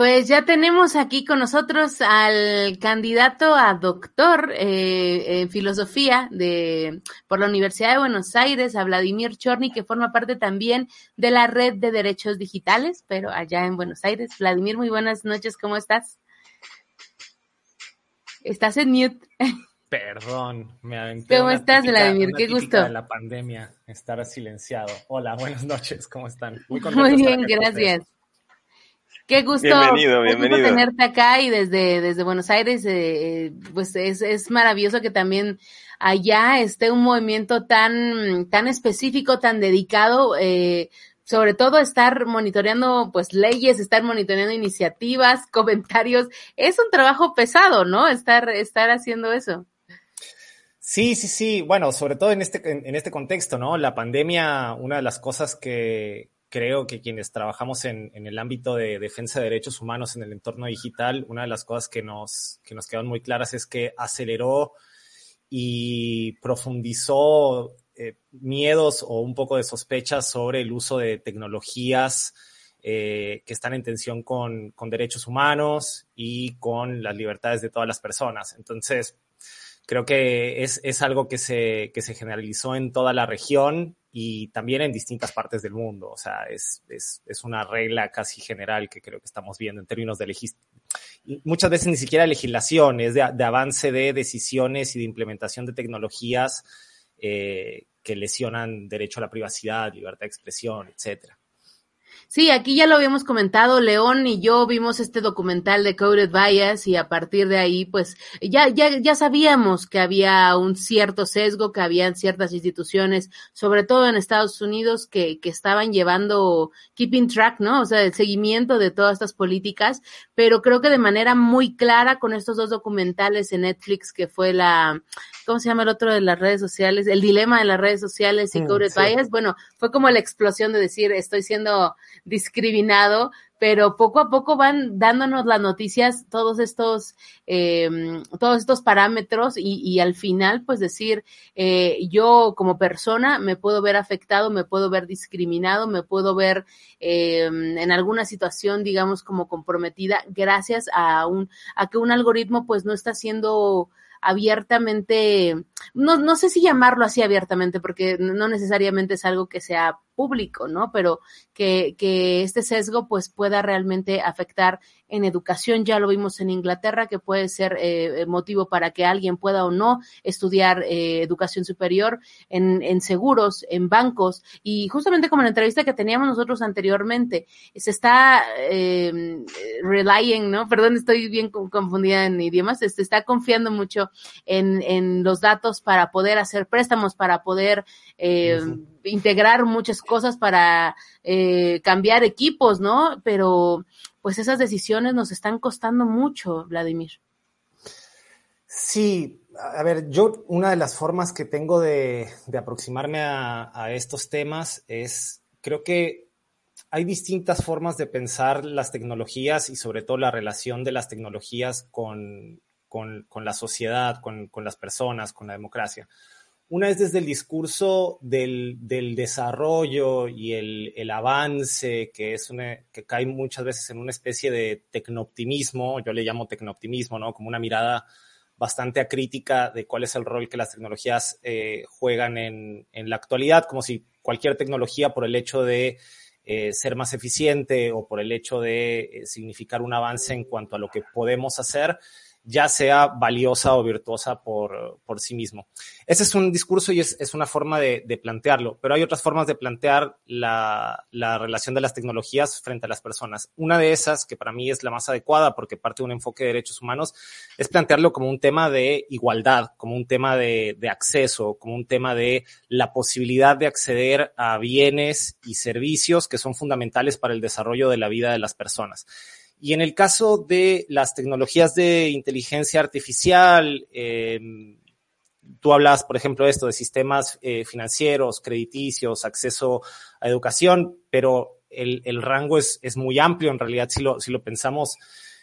Pues ya tenemos aquí con nosotros al candidato a doctor eh, en filosofía de por la Universidad de Buenos Aires, a Vladimir Chorny, que forma parte también de la red de derechos digitales, pero allá en Buenos Aires. Vladimir, muy buenas noches, ¿cómo estás? Estás en mute. Perdón, me aventé. ¿Cómo estás, típica- Vladimir? Qué gusto. de la pandemia, estar silenciado. Hola, buenas noches, ¿cómo están? Muy, Muy bien, gracias. Qué gusto, Bienvenido, gusto tenerte acá y desde, desde Buenos Aires, eh, eh, pues es, es maravilloso que también allá esté un movimiento tan, tan específico, tan dedicado, eh, sobre todo estar monitoreando pues leyes, estar monitoreando iniciativas, comentarios. Es un trabajo pesado, ¿no? Estar, estar haciendo eso. Sí, sí, sí. Bueno, sobre todo en este, en, en este contexto, ¿no? La pandemia, una de las cosas que creo que quienes trabajamos en, el ámbito de defensa de derechos humanos en el entorno digital, una de las cosas que nos, que quedan muy claras es que aceleró y profundizó eh, miedos o un poco de sospechas sobre el uso de tecnologías eh, que están en tensión con, derechos humanos y con las libertades de todas las personas. Entonces, creo que es, algo que se generalizó en toda la región y también en distintas partes del mundo. O sea, es, es, es una regla casi general que creo que estamos viendo en términos de muchas veces ni siquiera legislación, es de, de avance de decisiones y de implementación de tecnologías eh, que lesionan derecho a la privacidad, libertad de expresión, etcétera. Sí, aquí ya lo habíamos comentado, León y yo vimos este documental de Coded Bias y a partir de ahí, pues ya, ya, ya sabíamos que había un cierto sesgo, que habían ciertas instituciones, sobre todo en Estados Unidos, que, que estaban llevando keeping track, ¿no? O sea, el seguimiento de todas estas políticas, pero creo que de manera muy clara con estos dos documentales en Netflix, que fue la, ¿cómo se llama el otro de las redes sociales? El dilema de las redes sociales y Mm, Coded sí. Bias. Bueno, fue como la explosión de decir, estoy siendo discriminado, pero poco a poco van dándonos las noticias, todos estos, eh, todos estos parámetros y, al final, pues decir, eh, yo como persona me puedo ver afectado, me puedo ver discriminado, me puedo ver eh, en alguna situación, digamos, como comprometida, gracias a un, a que un algoritmo pues no está siendo abiertamente, no, no sé si llamarlo así abiertamente, porque no necesariamente es algo que sea público, ¿no? Pero que, este sesgo pues pueda realmente afectar en educación. Ya lo vimos en Inglaterra, que puede ser eh, motivo para que alguien pueda o no estudiar eh, educación superior en, en seguros, en bancos. Y justamente como en la entrevista que teníamos nosotros anteriormente, se está eh, relying, ¿no? Perdón, estoy bien co- confundida en idiomas, se está confiando mucho en, los datos para poder hacer préstamos, para poder eh, Ujú. Integrar muchas cosas, para eh, cambiar equipos, ¿no? Pero pues esas decisiones nos están costando mucho, Vladimir. Sí, a ver, yo una de las formas que tengo de, de aproximarme a, a estos temas es, creo que hay distintas formas de pensar las tecnologías y sobre todo la relación de las tecnologías con, con, con la sociedad, con, con las personas, con la democracia. Una es desde el discurso del, del desarrollo y el, el avance, que, es que cae muchas veces en una especie de tecnooptimismo, yo le llamo tecnooptimismo, ¿no? Como una mirada bastante acrítica de cuál es el rol que las tecnologías eh, juegan en, en, la actualidad, como si cualquier tecnología por el hecho de eh, ser más eficiente o por el hecho de eh, significar un avance en cuanto a lo que podemos hacer, ya sea valiosa o virtuosa por, por sí mismo. Ese es un discurso y es, es una forma de, de, plantearlo, pero hay otras formas de plantear la, la, relación de las tecnologías frente a las personas. Una de esas, que para mí es la más adecuada porque parte de un enfoque de derechos humanos, es plantearlo como un tema de igualdad, como un tema de, de acceso, como un tema de la posibilidad de acceder a bienes y servicios que son fundamentales para el desarrollo de la vida de las personas. Y en el caso de las tecnologías de inteligencia artificial, eh, tú hablas, por ejemplo, esto de sistemas eh, financieros, crediticios, acceso a educación, pero el, rango es, es, muy amplio. En realidad si lo, si lo pensamos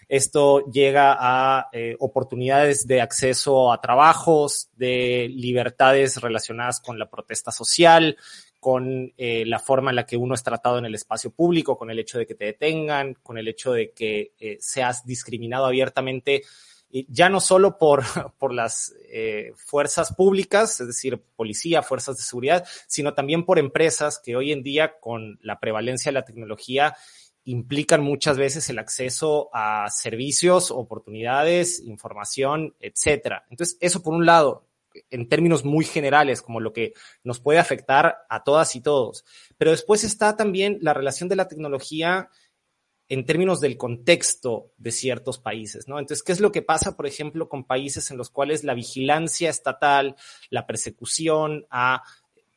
Esto llega a eh, oportunidades de acceso a trabajos, de libertades relacionadas con la protesta social, con eh, la forma en la que uno es tratado en el espacio público, con el hecho de que te detengan, con el hecho de que eh, seas discriminado abiertamente, ya no solo por, por las eh, fuerzas públicas, es decir, policía, fuerzas de seguridad, sino también por empresas que hoy en día, con la prevalencia de la tecnología, implican muchas veces el acceso a servicios, oportunidades, información, etcétera. Entonces, eso por un lado, en términos muy generales, como lo que nos puede afectar a todas y todos. Pero después está también la relación de la tecnología en términos del contexto de ciertos países, ¿no? Entonces, ¿qué es lo que pasa, por ejemplo, con países en los cuales la vigilancia estatal, la persecución a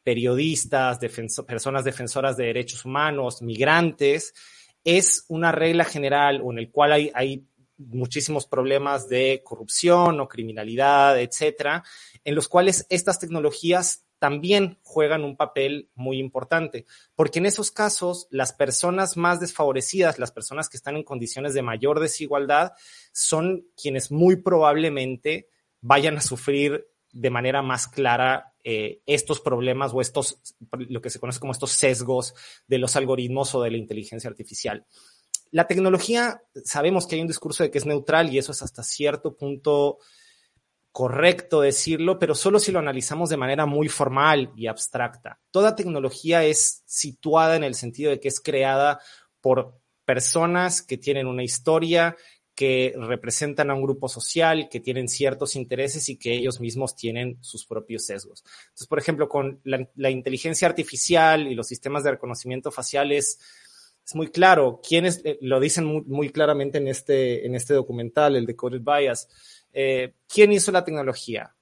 periodistas, personas defensoras de derechos humanos, migrantes, es una regla general o en el cual hay, hay muchísimos problemas de corrupción o criminalidad, etcétera, en los cuales estas tecnologías también juegan un papel muy importante, porque en esos casos las personas más desfavorecidas, las personas que están en condiciones de mayor desigualdad, son quienes muy probablemente vayan a sufrir de manera más clara eh, estos problemas o estos, lo que se conoce como estos sesgos de los algoritmos o de la inteligencia artificial. La tecnología, sabemos que hay un discurso de que es neutral y eso es hasta cierto punto correcto decirlo, pero solo si lo analizamos de manera muy formal y abstracta. Toda tecnología es situada en el sentido de que es creada por personas que tienen una historia, que representan a un grupo social, que tienen ciertos intereses y que ellos mismos tienen sus propios sesgos. Entonces, por ejemplo, con la, inteligencia artificial y los sistemas de reconocimiento facial es, muy claro. Quienes eh, lo dicen muy, claramente en este, en este documental, el Decoded Bias eh, ¿quién hizo la tecnología?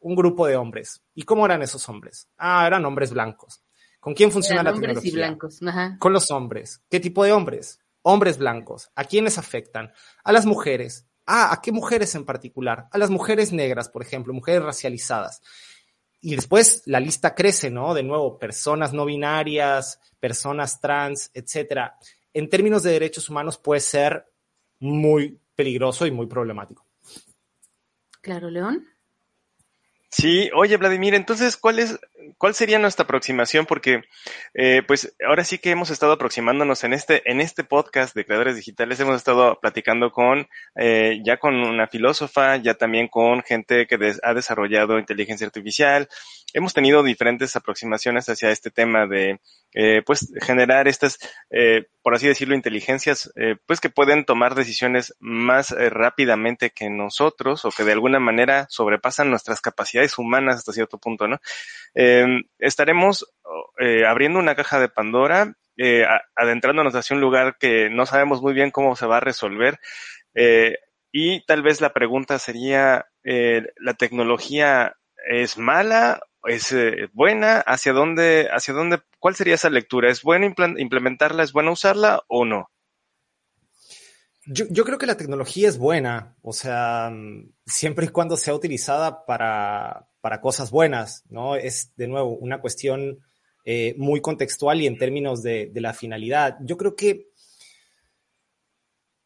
Un grupo de hombres. ¿Y cómo eran esos hombres? Ah, eran hombres blancos. ¿Con quién funciona la tecnología? Y blancos. Con los hombres. ¿Qué tipo de hombres? Hombres blancos. ¿A quiénes afectan? A las mujeres. Ah, ¿a qué mujeres en particular? A las mujeres negras, por ejemplo, mujeres racializadas. Y después la lista crece, ¿no? De nuevo, personas no binarias, personas trans, etcétera. En términos de derechos humanos puede ser muy peligroso y muy problemático. Claro, León. Sí, oye, Vladimir, entonces, ¿cuál es, cuál sería nuestra aproximación? Porque, eh, pues, ahora sí que hemos estado aproximándonos en este, en este podcast de creadores digitales, hemos estado platicando con, eh, ya con una filósofa, ya también con gente que ha desarrollado inteligencia artificial, hemos tenido diferentes aproximaciones hacia este tema de, eh, pues, generar estas, eh, por así decirlo, inteligencias, eh, pues, que pueden tomar decisiones más rápidamente que nosotros o que de alguna manera sobrepasan nuestras capacidades humanas hasta cierto punto, ¿no? Em, estaremos abriendo una caja de Pandora, adentrándonos hacia un lugar que no sabemos muy bien cómo se va a resolver. y tal vez la pregunta sería, ¿la tecnología es mala es eh, buena? ¿Hacia dónde, hacia dónde, cuál sería esa lectura? ¿Es buena implementarla? ¿Es buena usarla o no? Yo, yo, creo que la tecnología es buena, o sea, mm, siempre y cuando sea utilizada para, para cosas buenas, ¿no? Es, de nuevo, una cuestión eh, muy contextual y en términos de, de la finalidad. Yo creo que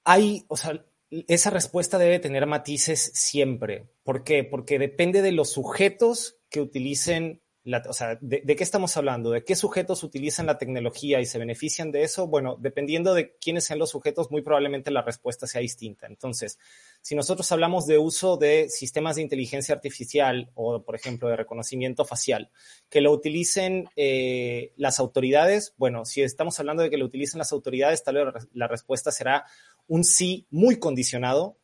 hay, o sea, esa respuesta debe tener matices siempre. ¿Por qué? Porque depende de los sujetos que utilicen, o sea, de, qué estamos hablando? ¿De qué sujetos utilizan la tecnología y se benefician de eso? Bueno, dependiendo de quiénes sean los sujetos, muy probablemente la respuesta sea distinta. Entonces, si nosotros hablamos de uso de sistemas de inteligencia artificial o, por ejemplo, de reconocimiento facial, que lo utilicen eh, las autoridades, bueno, si estamos hablando de que lo utilicen las autoridades, tal vez la respuesta será un sí muy condicionado,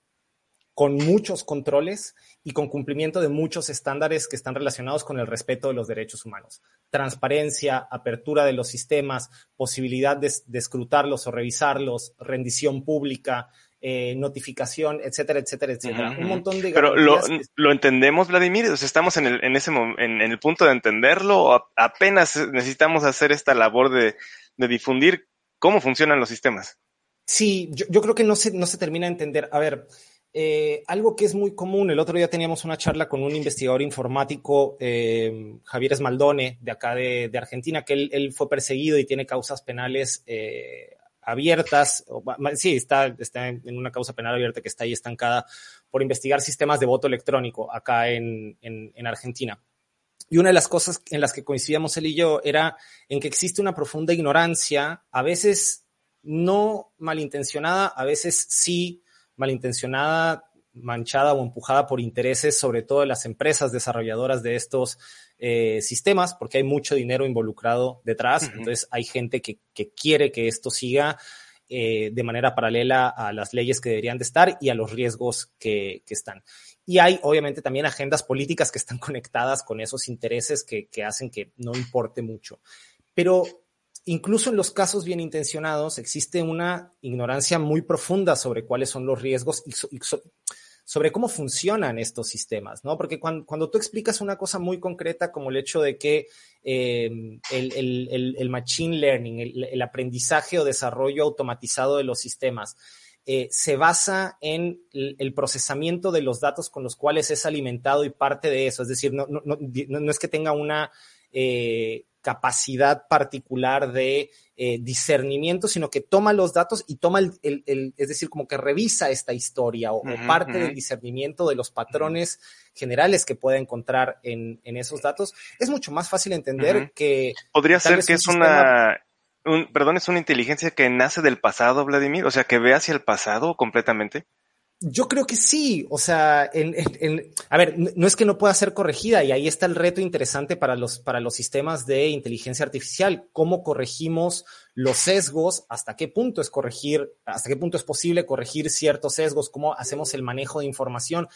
con muchos controles y con cumplimiento de muchos estándares que están relacionados con el respeto de los derechos humanos. Transparencia, apertura de los sistemas, posibilidad de, escrutarlos o revisarlos, rendición pública, eh, notificación, etcétera, etcétera, etcétera. Un montón de Pero lo, lo, entendemos, Vladimir, o sea, estamos en el, en ese en, el punto de entenderlo, o apenas necesitamos hacer esta labor de, de difundir cómo funcionan los sistemas. Sí, yo, yo creo que no se, no se termina de entender. A ver, eh, algo que es muy común, el otro día teníamos una charla con un investigador informático, eh, Javier Esmaldone, de acá de, Argentina, que él, fue perseguido y tiene causas penales eh, abiertas, sí, está, está en una causa penal abierta que está ahí estancada por investigar sistemas de voto electrónico acá en, en, en Argentina. Y una de las cosas en las que coincidíamos él y yo era en que existe una profunda ignorancia, a veces no malintencionada, a veces sí malintencionada, manchada o empujada por intereses, sobre todo de las empresas desarrolladoras de estos eh, sistemas, porque hay mucho dinero involucrado detrás. Uh -huh. Entonces hay gente que, que, quiere que esto siga eh, de manera paralela a las leyes que deberían de estar y a los riesgos que, que están. Y hay obviamente también agendas políticas que están conectadas con esos intereses que, que hacen que no importe mucho. Pero incluso en los casos bien intencionados existe una ignorancia muy profunda sobre cuáles son los riesgos y, so, y so, sobre cómo funcionan estos sistemas, ¿no? Porque cuando, tú explicas una cosa muy concreta como el hecho de que eh, el, machine learning, el, aprendizaje o desarrollo automatizado de los sistemas, eh, se basa en el, procesamiento de los datos con los cuales es alimentado y parte de eso, es decir, no es que tenga una eh, capacidad particular de eh, discernimiento, sino que toma los datos y toma el, el, el, es decir, como que revisa esta historia o, uh -huh, o parte uh -huh. del discernimiento de los patrones generales que puede encontrar en, en, esos datos, es mucho más fácil entender que... Podría ser que es una... Un, perdón, es una inteligencia que nace del pasado, Vladimir, o sea, que ve hacia el pasado completamente. Yo creo que sí, o sea, en, en, en, a ver, no es que no pueda ser corregida y ahí está el reto interesante para los, para los sistemas de inteligencia artificial, cómo corregimos los sesgos, hasta qué punto es corregir, hasta qué punto es posible corregir ciertos sesgos, cómo hacemos el manejo de información,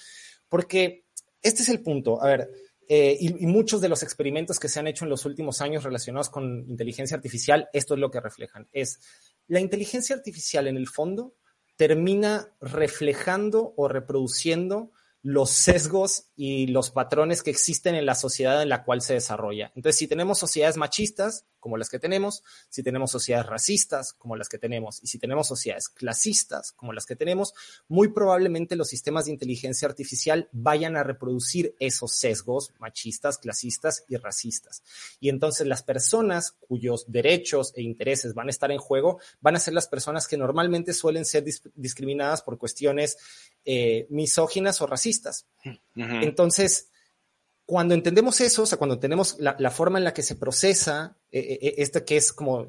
porque este es el punto, a ver, eh, y, y, muchos de los experimentos que se han hecho en los últimos años relacionados con inteligencia artificial, esto es lo que reflejan, es la inteligencia artificial en el fondo termina reflejando o reproduciendo los sesgos y los patrones que existen en la sociedad en la cual se desarrolla. Entonces, si tenemos sociedades machistas, como las que tenemos, si tenemos sociedades racistas, como las que tenemos, y si tenemos sociedades clasistas, como las que tenemos, muy probablemente los sistemas de inteligencia artificial vayan a reproducir esos sesgos machistas, clasistas y racistas. Y entonces las personas cuyos derechos e intereses van a estar en juego van a ser las personas que normalmente suelen ser dis discriminadas por cuestiones eh, misóginas o racistas. Uh -huh. Entonces, cuando entendemos eso, o sea, cuando entendemos la, forma en la que se procesa eh, eh, esta que es como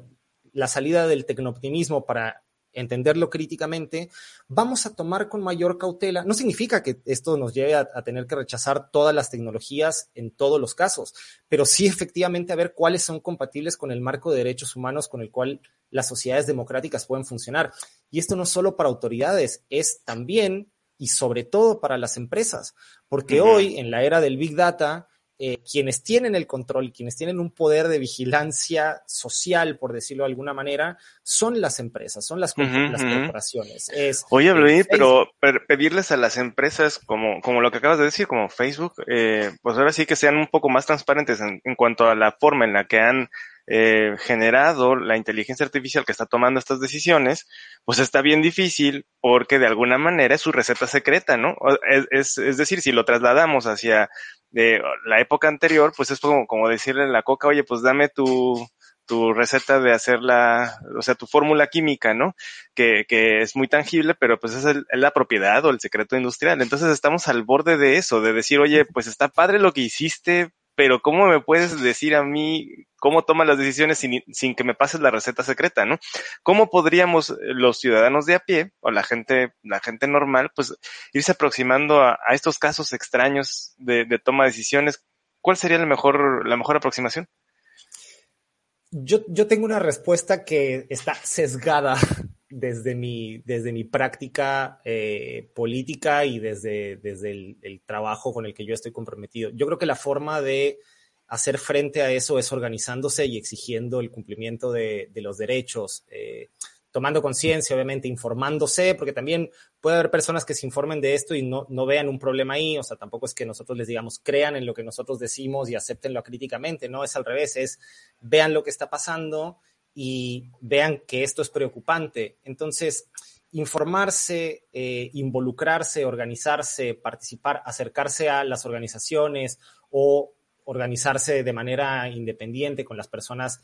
la salida del tecnooptimismo para entenderlo críticamente, vamos a tomar con mayor cautela. No significa que esto nos lleve a, a, tener que rechazar todas las tecnologías en todos los casos, pero sí efectivamente a ver cuáles son compatibles con el marco de derechos humanos con el cual las sociedades democráticas pueden funcionar. Y esto no es solo para autoridades, es también y sobre todo para las empresas, porque uh -huh. hoy en la era del Big Data, eh, quienes tienen el control, quienes tienen un poder de vigilancia social, por decirlo de alguna manera, son las empresas, son las, uh -huh, las corporaciones. Es, Oye, Luis, pero pedirles a las empresas, como, como lo que acabas de decir, como Facebook, eh, pues ahora sí que sean un poco más transparentes en, en cuanto a la forma en la que han eh, generado la inteligencia artificial que está tomando estas decisiones, pues está bien difícil porque de alguna manera es su receta secreta, ¿no? Es, es, es decir, si lo trasladamos hacia de la época anterior, pues es como, como decirle a la coca, oye, pues dame tu, tu receta de hacer la, o sea, tu fórmula química, ¿no? Que, que es muy tangible, pero pues es, la propiedad o el secreto industrial. Entonces estamos al borde de eso, de decir, oye, pues está padre lo que hiciste, pero ¿cómo me puedes decir a mí cómo tomas las decisiones sin, sin, que me pases la receta secreta, ¿no? ¿Cómo podríamos los ciudadanos de a pie o la gente, la gente normal, pues irse aproximando a, a estos casos extraños de, de, toma de decisiones? ¿Cuál sería la mejor, la mejor aproximación? Yo, yo tengo una respuesta que está sesgada desde mi, desde mi práctica eh, política y desde, desde el, trabajo con el que yo estoy comprometido. Yo creo que la forma de hacer frente a eso es organizándose y exigiendo el cumplimiento de, de los derechos, eh, tomando conciencia, obviamente, informándose, porque también puede haber personas que se informen de esto y no, no vean un problema ahí, o sea, tampoco es que nosotros les digamos, crean en lo que nosotros decimos y aceptenlo críticamente, no, es al revés, es vean lo que está pasando y vean que esto es preocupante. Entonces, informarse, eh, involucrarse, organizarse, participar, acercarse a las organizaciones o organizarse de manera independiente con las personas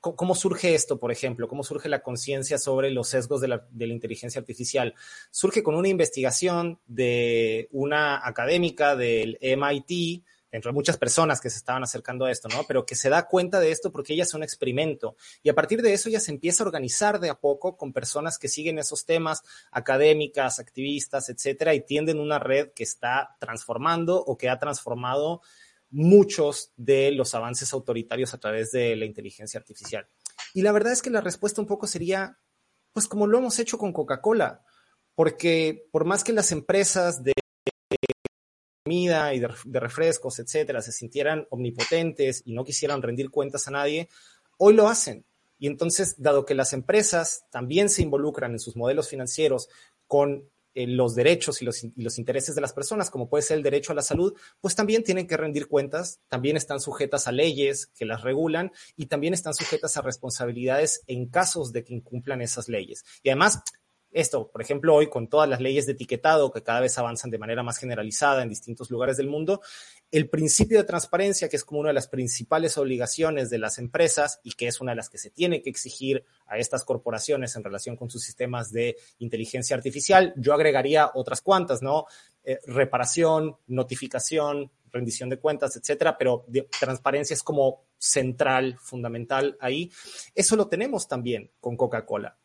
¿Cómo surge esto, por ejemplo? ¿Cómo surge la conciencia sobre los sesgos de la, de la, inteligencia artificial? Surge con una investigación de una académica del MIT, entre muchas personas que se estaban acercando a esto, ¿no? Pero que se da cuenta de esto porque ella es un experimento. Y a partir de eso ella se empieza a organizar de a poco con personas que siguen esos temas, académicas, activistas, etcétera, y tienden una red que está transformando o que ha transformado muchos de los avances autoritarios a través de la inteligencia artificial. Y la verdad es que la respuesta un poco sería, pues como lo hemos hecho con Coca-Cola, porque por más que las empresas de y de, de, refrescos, etcétera, se sintieran omnipotentes y no quisieran rendir cuentas a nadie, hoy lo hacen. Y entonces, dado que las empresas también se involucran en sus modelos financieros con eh, los derechos y los, y los, intereses de las personas, como puede ser el derecho a la salud, pues también tienen que rendir cuentas, también están sujetas a leyes que las regulan y también están sujetas a responsabilidades en casos de que incumplan esas leyes. Y además, esto, por ejemplo, hoy con todas las leyes de etiquetado que cada vez avanzan de manera más generalizada en distintos lugares del mundo, el principio de transparencia, que es como una de las principales obligaciones de las empresas y que es una de las que se tiene que exigir a estas corporaciones en relación con sus sistemas de inteligencia artificial, yo agregaría otras cuantas, ¿no? Eh, reparación, notificación, rendición de cuentas, etcétera, pero transparencia es como central, fundamental ahí. Eso lo tenemos también con Coca-Cola.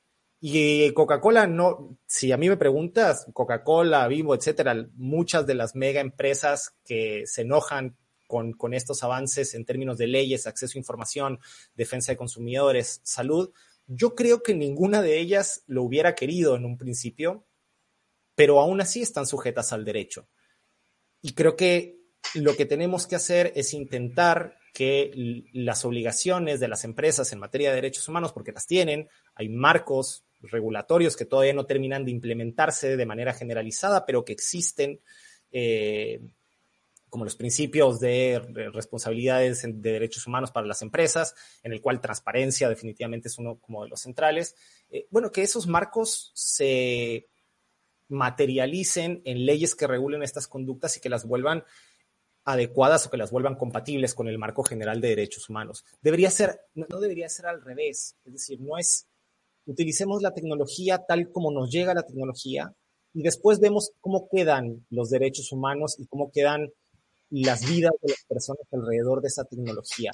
Y Coca-Cola no, si a mí me preguntas, Coca-Cola, Vivo, etcétera, muchas de las mega empresas que se enojan con, con, estos avances en términos de leyes, acceso a información, defensa de consumidores, salud, yo creo que ninguna de ellas lo hubiera querido en un principio, pero aún así están sujetas al derecho. Y creo que lo que tenemos que hacer es intentar que las obligaciones de las empresas en materia de derechos humanos, porque las tienen, hay marcos regulatorios que todavía no terminan de implementarse de manera generalizada, pero que existen, eh, como los principios de responsabilidades de derechos humanos para las empresas, en el cual transparencia definitivamente es uno como de los centrales. Eh, bueno, que esos marcos se materialicen en leyes que regulen estas conductas y que las vuelvan adecuadas o que las vuelvan compatibles con el marco general de derechos humanos. Debería ser, no debería ser al revés, es decir, no es utilicemos la tecnología tal como nos llega la tecnología y después vemos cómo quedan los derechos humanos y cómo quedan las vidas de las personas alrededor de esa tecnología.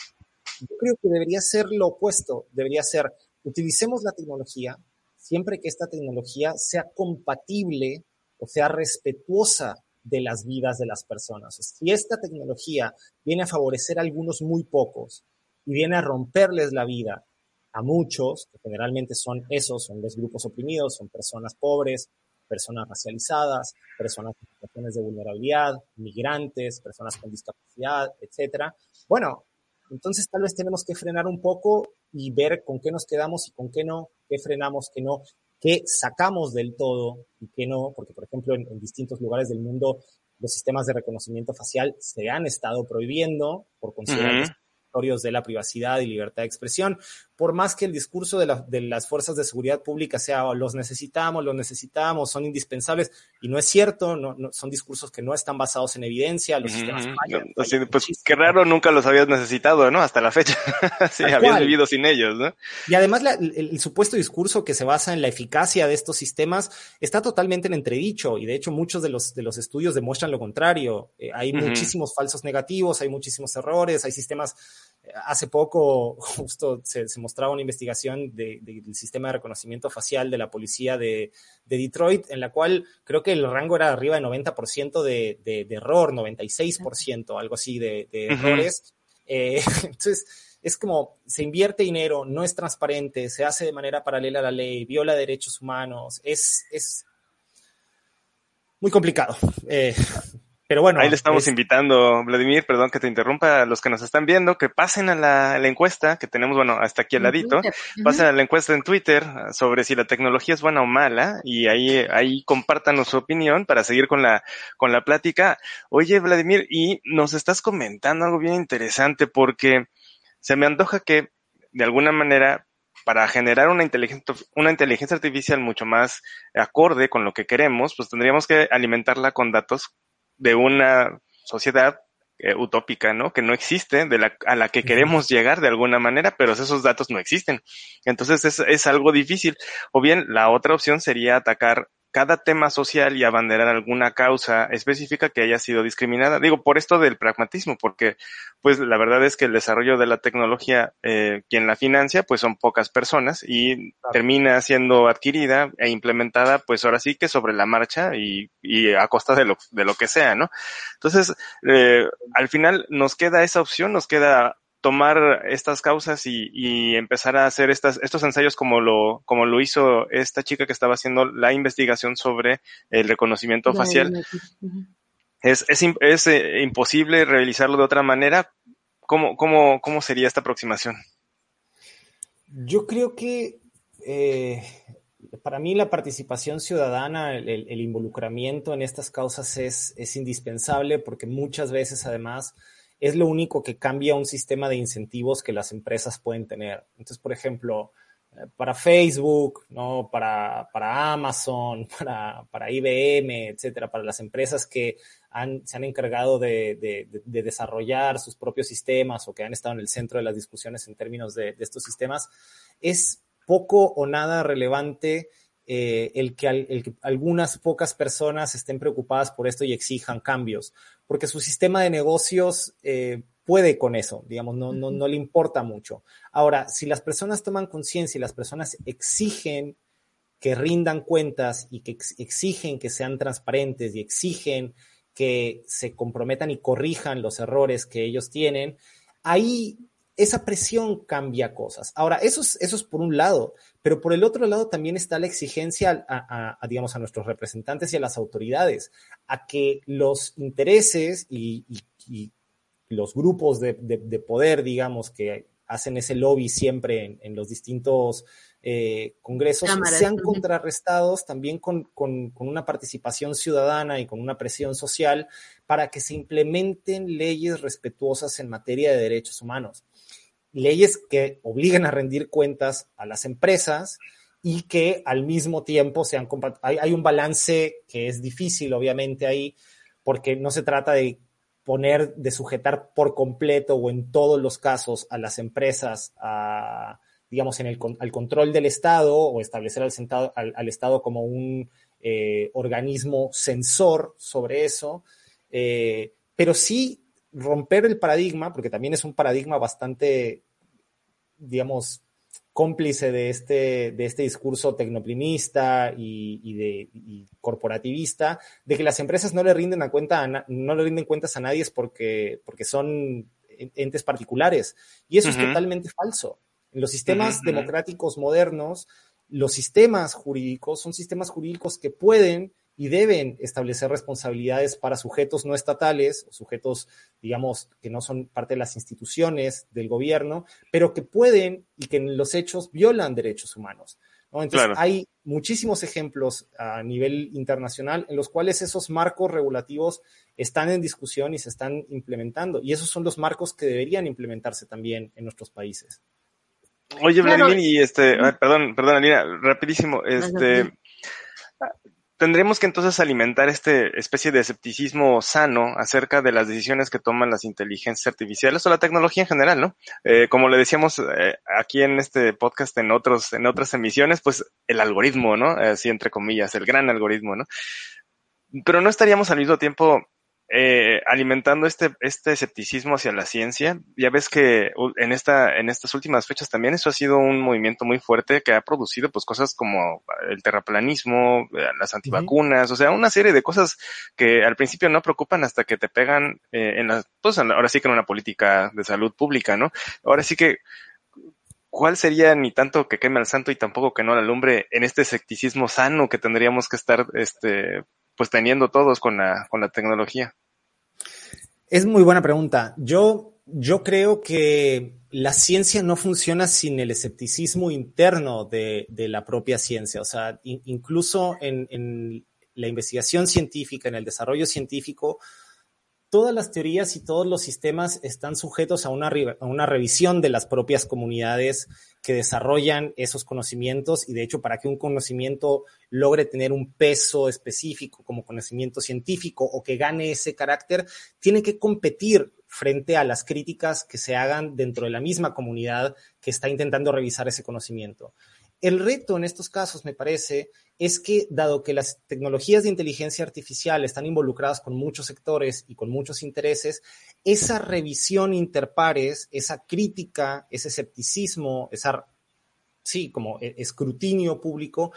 Yo creo que debería ser lo opuesto, debería ser utilicemos la tecnología siempre que esta tecnología sea compatible o sea respetuosa de las vidas de las personas. Si esta tecnología viene a favorecer a algunos muy pocos y viene a romperles la vida a muchos, que generalmente son esos, son los grupos oprimidos, son personas pobres, personas racializadas, personas en situaciones de vulnerabilidad, migrantes, personas con discapacidad, etcétera. Bueno, entonces tal vez tenemos que frenar un poco y ver con qué nos quedamos y con qué no, qué frenamos, qué no, qué sacamos del todo y qué no, porque por ejemplo en, en distintos lugares del mundo los sistemas de reconocimiento facial se han estado prohibiendo por considerar uh -huh de la privacidad y libertad de expresión, por más que el discurso de, la, de, las fuerzas de seguridad pública sea oh, los necesitamos, los necesitamos, son indispensables, y no es cierto, no, no son discursos que no están basados en evidencia, los sistemas fallan, no, así, pues qué raro, nunca los habías necesitado, ¿no? Hasta la fecha, sí, Tal habías cual. vivido sin ellos, ¿no? Y además la, el, el, supuesto discurso que se basa en la eficacia de estos sistemas está totalmente en entredicho, y de hecho muchos de los, de los estudios demuestran lo contrario, eh, hay muchísimos falsos negativos, hay muchísimos errores, hay sistemas hace poco justo se, se mostraba una investigación de, de, del sistema de reconocimiento facial de la policía de, de, Detroit, en la cual creo que el rango era arriba de 90% de, error, 96%, algo así de, de uh -huh. errores. Eh, entonces, es como se invierte dinero, no es transparente, se hace de manera paralela a la ley, viola derechos humanos, es, es muy complicado. Eh, pero bueno. Ahí le estamos es... invitando, Vladimir, perdón que te interrumpa, a los que nos están viendo, que pasen a la, a la encuesta que tenemos, bueno, hasta aquí al ladito, uh -huh. pasen a la encuesta en Twitter sobre si la tecnología es buena o mala y ahí, ahí compártanos su opinión para seguir con la, con la plática. Oye, Vladimir, y nos estás comentando algo bien interesante porque se me antoja que de alguna manera para generar una inteligencia, una inteligencia artificial mucho más acorde con lo que queremos, pues tendríamos que alimentarla con datos de una sociedad eh, utópica, ¿no? Que no existe, de la, a la que queremos llegar de alguna manera, pero esos datos no existen. Entonces es, es algo difícil. O bien la otra opción sería atacar cada tema social y abanderar alguna causa específica que haya sido discriminada. Digo, por esto del pragmatismo, porque pues la verdad es que el desarrollo de la tecnología, eh, quien la financia, pues son pocas personas y termina siendo adquirida e implementada, pues ahora sí que sobre la marcha y, y a costa de lo, de lo que sea, ¿no? Entonces, eh, al final nos queda esa opción, nos queda tomar estas causas y, y, empezar a hacer estas, estos ensayos como lo, como lo hizo esta chica que estaba haciendo la investigación sobre el reconocimiento facial. Es, es, es eh, imposible realizarlo de otra manera. ¿Cómo, cómo, cómo sería esta aproximación? Yo creo que eh, para mí la participación ciudadana, el, el, involucramiento en estas causas es, es indispensable porque muchas veces además es lo único que cambia un sistema de incentivos que las empresas pueden tener. Entonces, por ejemplo, eh, para Facebook, ¿no? para, para Amazon, para, para IBM, etcétera, para las empresas que han, se han encargado de, de, de, desarrollar sus propios sistemas o que han estado en el centro de las discusiones en términos de, de estos sistemas, es poco o nada relevante eh, el, que, el, que, algunas pocas personas estén preocupadas por esto y exijan cambios, porque su sistema de negocios eh, puede con eso, digamos, no, no, no le importa mucho. Ahora, si las personas toman conciencia y las personas exigen que rindan cuentas y que ex exigen que sean transparentes y exigen que se comprometan y corrijan los errores que ellos tienen, ahí esa presión cambia cosas. Ahora, eso es, eso es por un lado, pero por el otro lado también está la exigencia a, a, a digamos, a nuestros representantes y a las autoridades, a que los intereses y, y, y los grupos de, de, de, poder, digamos, que hacen ese lobby siempre en, en los distintos eh, congresos, Cámaras. sean contrarrestados también con, con, con una participación ciudadana y con una presión social para que se implementen leyes respetuosas en materia de derechos humanos leyes que obliguen a rendir cuentas a las empresas y que al mismo tiempo sean hay, hay un balance que es difícil, obviamente, ahí, porque no se trata de poner, de sujetar por completo o en todos los casos a las empresas a, digamos, en el, al control del Estado o establecer al, sentado, al, Estado como un eh, organismo censor sobre eso, eh, pero sí romper el paradigma, porque también es un paradigma bastante, digamos, cómplice de este, de este discurso tecnoprimista y, y, de, y corporativista, de que las empresas no le rinden, a cuenta a no le rinden cuentas a nadie es porque, porque son entes particulares. Y eso uh -huh. es totalmente falso. En los sistemas uh -huh. democráticos modernos, los sistemas jurídicos son sistemas jurídicos que pueden y deben establecer responsabilidades para sujetos no estatales, sujetos, digamos, que no son parte de las instituciones del gobierno, pero que pueden y que en los hechos violan derechos humanos. ¿no? Entonces, claro. hay muchísimos ejemplos a nivel internacional en los cuales esos marcos regulativos están en discusión y se están implementando. Y esos son los marcos que deberían implementarse también en nuestros países. Oye, claro. Vladimir, y este, perdón, perdón, Alina, rapidísimo, este, tendremos que entonces alimentar este especie de escepticismo sano acerca de las decisiones que toman las inteligencias artificiales o la tecnología en general, ¿no? Eh, como le decíamos eh, aquí en este podcast, en otros, en otras emisiones, pues el algoritmo, ¿no? Así entre comillas, el gran algoritmo, ¿no? Pero no estaríamos al mismo tiempo eh, alimentando este, este escepticismo hacia la ciencia. Ya ves que en esta, en estas últimas fechas también eso ha sido un movimiento muy fuerte que ha producido pues cosas como el terraplanismo, eh, las antivacunas, uh -huh. o sea, una serie de cosas que al principio no preocupan hasta que te pegan eh, en las, pues ahora sí que en una política de salud pública, ¿no? Ahora sí que ¿cuál sería ni tanto que queme al santo y tampoco que no la lumbre en este escepticismo sano que tendríamos que estar este pues teniendo todos con la, con la tecnología? Es muy buena pregunta. Yo, yo creo que la ciencia no funciona sin el escepticismo interno de, de la propia ciencia. O sea, in, incluso en, en, la investigación científica, en el desarrollo científico, todas las teorías y todos los sistemas están sujetos a una, revisión de las propias comunidades que desarrollan esos conocimientos y de hecho para que un conocimiento logre tener un peso específico como conocimiento científico o que gane ese carácter, tiene que competir frente a las críticas que se hagan dentro de la misma comunidad que está intentando revisar ese conocimiento. El reto en estos casos, me parece, es que dado que las tecnologías de inteligencia artificial están involucradas con muchos sectores y con muchos intereses, esa revisión interpares, esa crítica, ese escepticismo, esa, sí, como e, escrutinio público,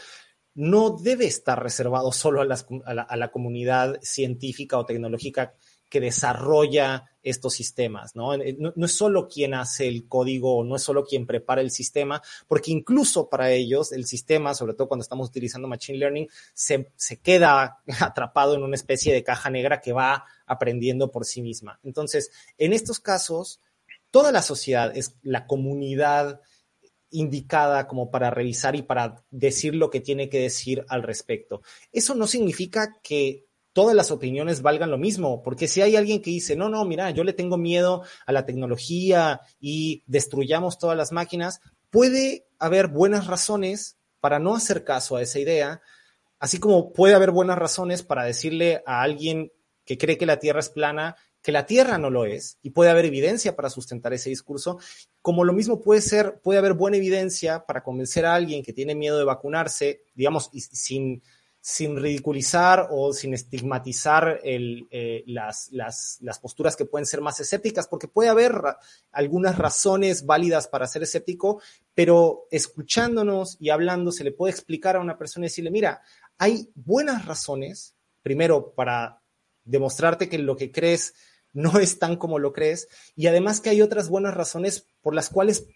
no debe estar reservado solo a, a, la, a la comunidad científica o tecnológica que desarrolla estos sistemas, ¿no? ¿no? es solo quien hace el código, no es solo quien prepara el sistema, porque incluso para ellos el sistema, sobre todo cuando estamos utilizando Machine Learning, se, se queda atrapado en una especie de caja negra que va aprendiendo por sí misma. Entonces, en estos casos, toda la sociedad es la comunidad indicada como para revisar y para decir lo que tiene que decir al respecto. Eso no significa que todas las opiniones valgan lo mismo, porque si hay alguien que dice, no, no, mira, yo le tengo miedo a la tecnología y destruyamos todas las máquinas, puede haber buenas razones para no hacer caso a esa idea, así como puede haber buenas razones para decirle a alguien que cree que la Tierra es plana que la Tierra no lo es y puede haber evidencia para sustentar ese discurso, como lo mismo puede ser, puede haber buena evidencia para convencer a alguien que tiene miedo de vacunarse, digamos, sin, sin ridiculizar o sin estigmatizar eh, las, posturas que pueden ser más escépticas, porque puede haber algunas razones válidas para ser escéptico, pero escuchándonos y hablando se le puede explicar a una persona y decirle, mira, hay buenas razones, primero, para demostrarte que lo que crees no es tan como lo crees, y además que hay otras buenas razones por las cuales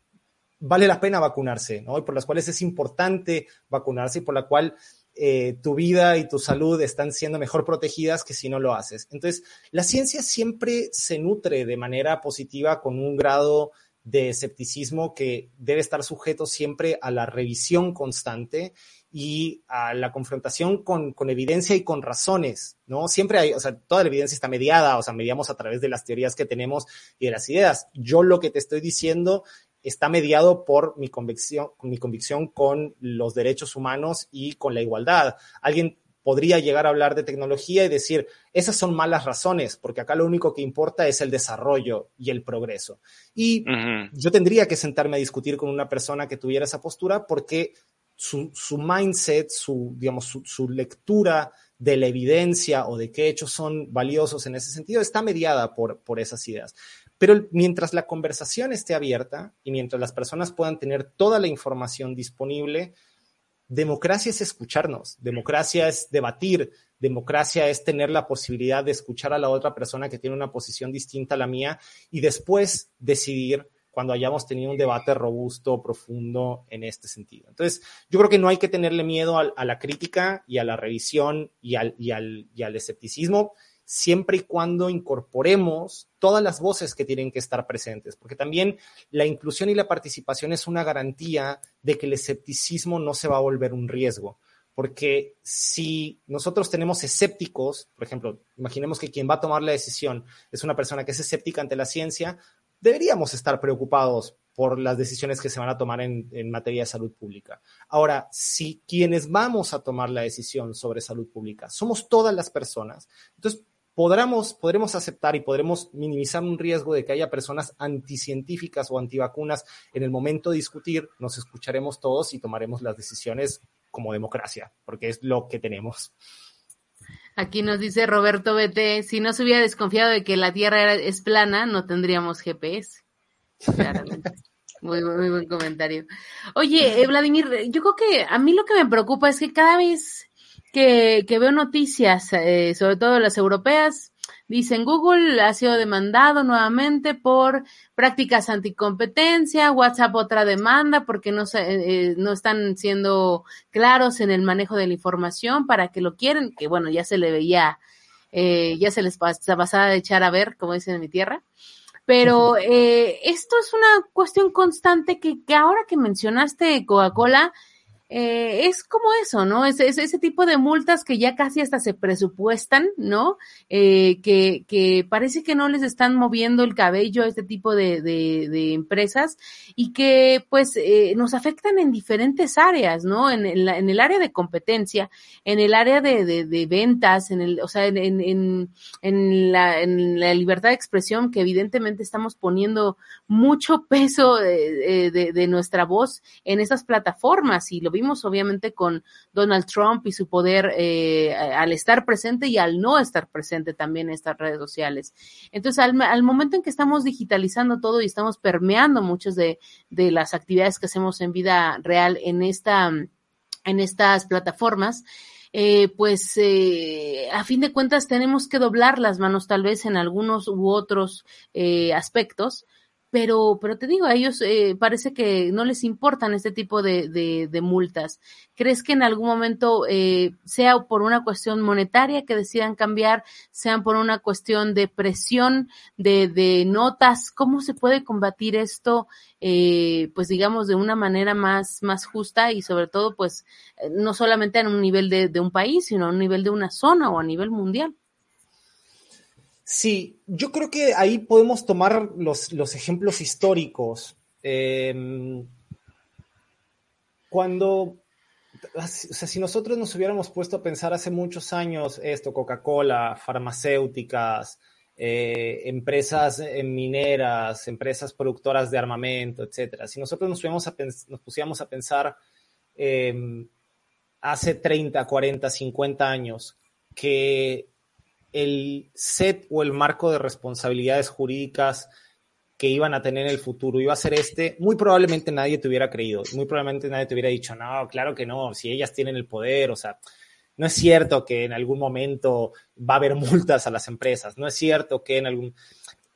vale la pena vacunarse, ¿no? Y por las cuales es importante vacunarse y por la cual eh, tu vida y tu salud están siendo mejor protegidas que si no lo haces. Entonces, la ciencia siempre se nutre de manera positiva con un grado de escepticismo que debe estar sujeto siempre a la revisión constante y a la confrontación con, con, evidencia y con razones, ¿no? Siempre hay, o sea, toda la evidencia está mediada, o sea, mediamos a través de las teorías que tenemos y de las ideas. Yo lo que te estoy diciendo está mediado por mi convicción, mi convicción con los derechos humanos y con la igualdad. Alguien podría llegar a hablar de tecnología y decir, esas son malas razones, porque acá lo único que importa es el desarrollo y el progreso. Y uh -huh. yo tendría que sentarme a discutir con una persona que tuviera esa postura porque su, su mindset, su, digamos, su, su lectura de la evidencia o de qué hechos son valiosos en ese sentido está mediada por, por esas ideas. Pero mientras la conversación esté abierta y mientras las personas puedan tener toda la información disponible, democracia es escucharnos, democracia es debatir, democracia es tener la posibilidad de escuchar a la otra persona que tiene una posición distinta a la mía y después decidir cuando hayamos tenido un debate robusto, profundo en este sentido. Entonces, yo creo que no hay que tenerle miedo a, la crítica y a la revisión y al, y al, y al escepticismo siempre y cuando incorporemos todas las voces que tienen que estar presentes, porque también la inclusión y la participación es una garantía de que el escepticismo no se va a volver un riesgo. Porque si nosotros tenemos escépticos, por ejemplo, imaginemos que quien va a tomar la decisión es una persona que es escéptica ante la ciencia, deberíamos estar preocupados por las decisiones que se van a tomar en, en, materia de salud pública. Ahora, si quienes vamos a tomar la decisión sobre salud pública somos todas las personas, entonces podremos, podremos aceptar y podremos minimizar un riesgo de que haya personas anticientíficas o antivacunas en el momento de discutir, nos escucharemos todos y tomaremos las decisiones como democracia, porque es lo que tenemos. Aquí nos dice Roberto BT, si no se hubiera desconfiado de que la Tierra es plana, no tendríamos GPS. Claramente. Muy, muy buen comentario. Oye, eh, Vladimir, yo creo que a mí lo que me preocupa es que cada vez que, que veo noticias, eh, sobre todo las europeas, dicen Google ha sido demandado nuevamente por prácticas anticompetencia, WhatsApp otra demanda porque no, se, eh, no están siendo claros en el manejo de la información para que lo quieren, que bueno, ya se le veía, eh, ya se les pasaba de echar a ver, como dicen en mi tierra. Pero eh, esto es una cuestión constante que, que ahora que mencionaste Coca-Cola, eh, es como eso, ¿no? Es, es, ese tipo de multas que ya casi hasta se presupuestan, ¿no? Eh, que, que parece que no les están moviendo el cabello a este tipo de, de, empresas y que pues eh, nos afectan en diferentes áreas, ¿no? En, en, el área de competencia, en el área de, de, ventas, en el, o sea, en, en, la, en la libertad de expresión que evidentemente estamos poniendo mucho peso de, de, de nuestra voz en esas plataformas y lo vimos obviamente con Donald Trump y su poder eh, al estar presente y al no estar presente también en estas redes sociales. Entonces, al, momento en que estamos digitalizando todo y estamos permeando muchas de, las actividades que hacemos en vida real en esta en estas plataformas, eh, pues eh, a fin de cuentas tenemos que doblar las manos tal vez en algunos u otros aspectos, pero, pero te digo, a ellos eh, parece que no les importan este tipo de, de, de multas. ¿Crees que en algún momento, eh, sea por una cuestión monetaria que decidan cambiar, sean por una cuestión de presión, de, de notas, cómo se puede combatir esto, eh, pues digamos, de una manera más, más justa y sobre todo, pues, no solamente a un nivel de, de un país, sino a un nivel de una zona o a nivel mundial? Sí, yo creo que ahí podemos tomar los, los ejemplos históricos. Eh, cuando, o sea, si nosotros nos hubiéramos puesto a pensar hace muchos años esto, Coca-Cola, farmacéuticas, eh, empresas mineras, empresas productoras de armamento, etcétera. Si nosotros nos, a nos pusiéramos a pensar eh, hace 30, 40, 50 años que el set o el marco de responsabilidades jurídicas que iban a tener en el futuro iba a ser este, muy probablemente nadie te hubiera creído, muy probablemente nadie te hubiera dicho, no, claro que no, si ellas tienen el poder, o sea, no es cierto que en algún momento va a haber multas a las empresas, no es cierto que en algún...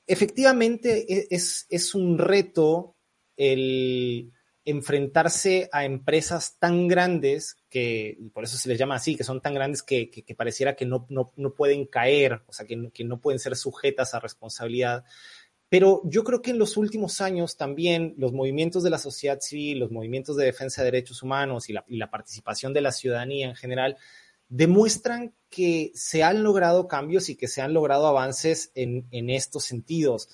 Efectivamente e, es, es un reto el enfrentarse a empresas tan grandes que, y por eso se les llama así, que son tan grandes que, pareciera que no, no, no, pueden caer, o sea, que, que no pueden ser sujetas a responsabilidad. Pero yo creo que en los últimos años también los movimientos de la sociedad civil, los movimientos de defensa de derechos humanos y la, y la participación de la ciudadanía en general demuestran que se han logrado cambios y que se han logrado avances en, en estos sentidos.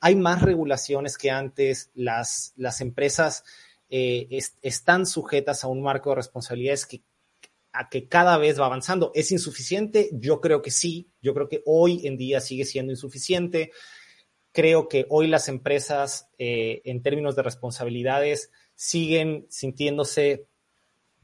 Hay más regulaciones que antes, las, las empresas eh, es, están sujetas a un marco de responsabilidades que, a que cada vez va avanzando. ¿Es insuficiente? Yo creo que sí. Yo creo que hoy en día sigue siendo insuficiente. Creo que hoy las empresas, eh, en términos de responsabilidades, siguen sintiéndose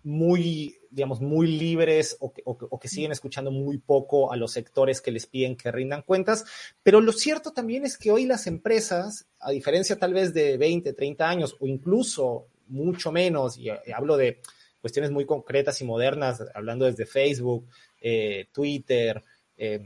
muy, digamos, muy libres o que, o que, siguen escuchando muy poco a los sectores que les piden que rindan cuentas. Pero lo cierto también es que hoy las empresas, a diferencia tal vez de 20, 30 años o incluso mucho menos, y, y hablo de cuestiones muy concretas y modernas, hablando desde Facebook, eh, Twitter, eh,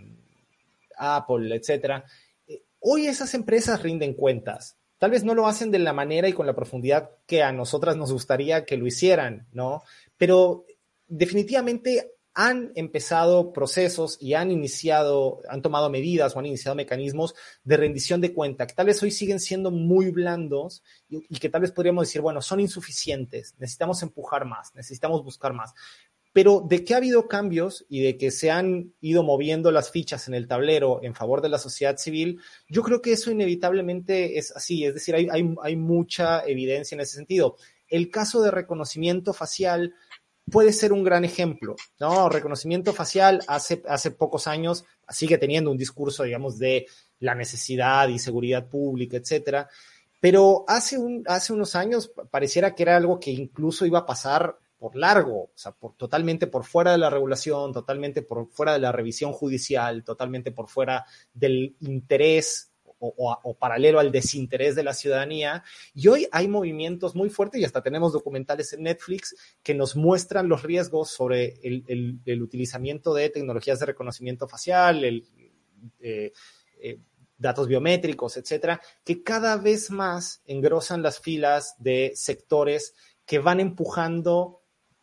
Apple, etcétera. Eh, hoy esas empresas rinden cuentas. Tal vez no lo hacen de la manera y con la profundidad que a nosotras nos gustaría que lo hicieran, ¿no? Pero definitivamente han empezado procesos y han iniciado, han tomado medidas o han iniciado mecanismos de rendición de cuenta, que tal vez hoy siguen siendo muy blandos y, y, que tal vez podríamos decir, bueno, son insuficientes, necesitamos empujar más, necesitamos buscar más. Pero de que ha habido cambios y de que se han ido moviendo las fichas en el tablero en favor de la sociedad civil, yo creo que eso inevitablemente es así, es decir, hay, hay, hay mucha evidencia en ese sentido. El caso de reconocimiento facial, puede ser un gran ejemplo, ¿no? Reconocimiento facial hace, hace pocos años sigue teniendo un discurso, digamos, de la necesidad y seguridad pública, etcétera. Pero hace, un, hace unos años pareciera que era algo que incluso iba a pasar por largo, o sea, por, totalmente por fuera de la regulación, totalmente por fuera de la revisión judicial, totalmente por fuera del interés o, paralelo al desinterés de la ciudadanía. Y hoy hay movimientos muy fuertes y hasta tenemos documentales en Netflix que nos muestran los riesgos sobre el, el, el utilizamiento de tecnologías de reconocimiento facial, eh, eh, datos biométricos, etcétera, que cada vez más engrosan las filas de sectores que van empujando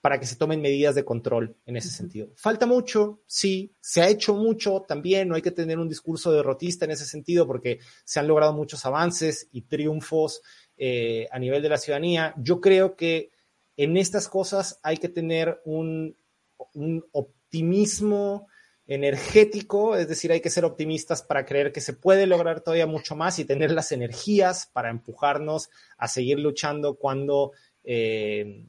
para que se tomen medidas de control en ese sentido. Falta mucho, sí, se ha hecho mucho también, no hay que tener un discurso derrotista en ese sentido porque se han logrado muchos avances y triunfos eh, a nivel de la ciudadanía. Yo creo que en estas cosas hay que tener un, un optimismo energético, es decir, hay que ser optimistas para creer que se puede lograr todavía mucho más y tener las energías para empujarnos a seguir luchando cuando, eh,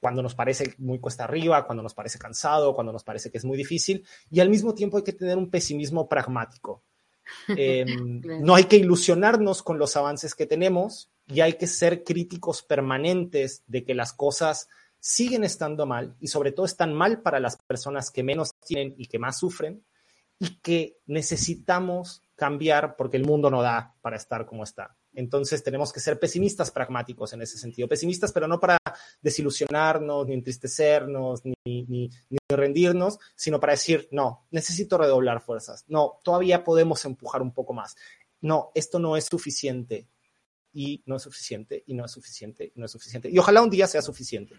cuando nos parece muy cuesta arriba, cuando nos parece cansado, cuando nos parece que es muy difícil. Y al mismo tiempo hay que tener un pesimismo pragmático. Eh, no hay que ilusionarnos con los avances que tenemos y hay que ser críticos permanentes de que las cosas siguen estando mal y sobre todo están mal para las personas que menos tienen y que más sufren y que necesitamos cambiar porque el mundo no da para estar como está. Entonces tenemos que ser pesimistas pragmáticos en ese sentido. Pesimistas, pero no para desilusionarnos, ni entristecernos, ni, ni, ni, rendirnos, sino para decir, no, necesito redoblar fuerzas. No, todavía podemos empujar un poco más. No, esto no es suficiente. Y no es suficiente, y no es suficiente, y no es suficiente. Y ojalá un día sea suficiente.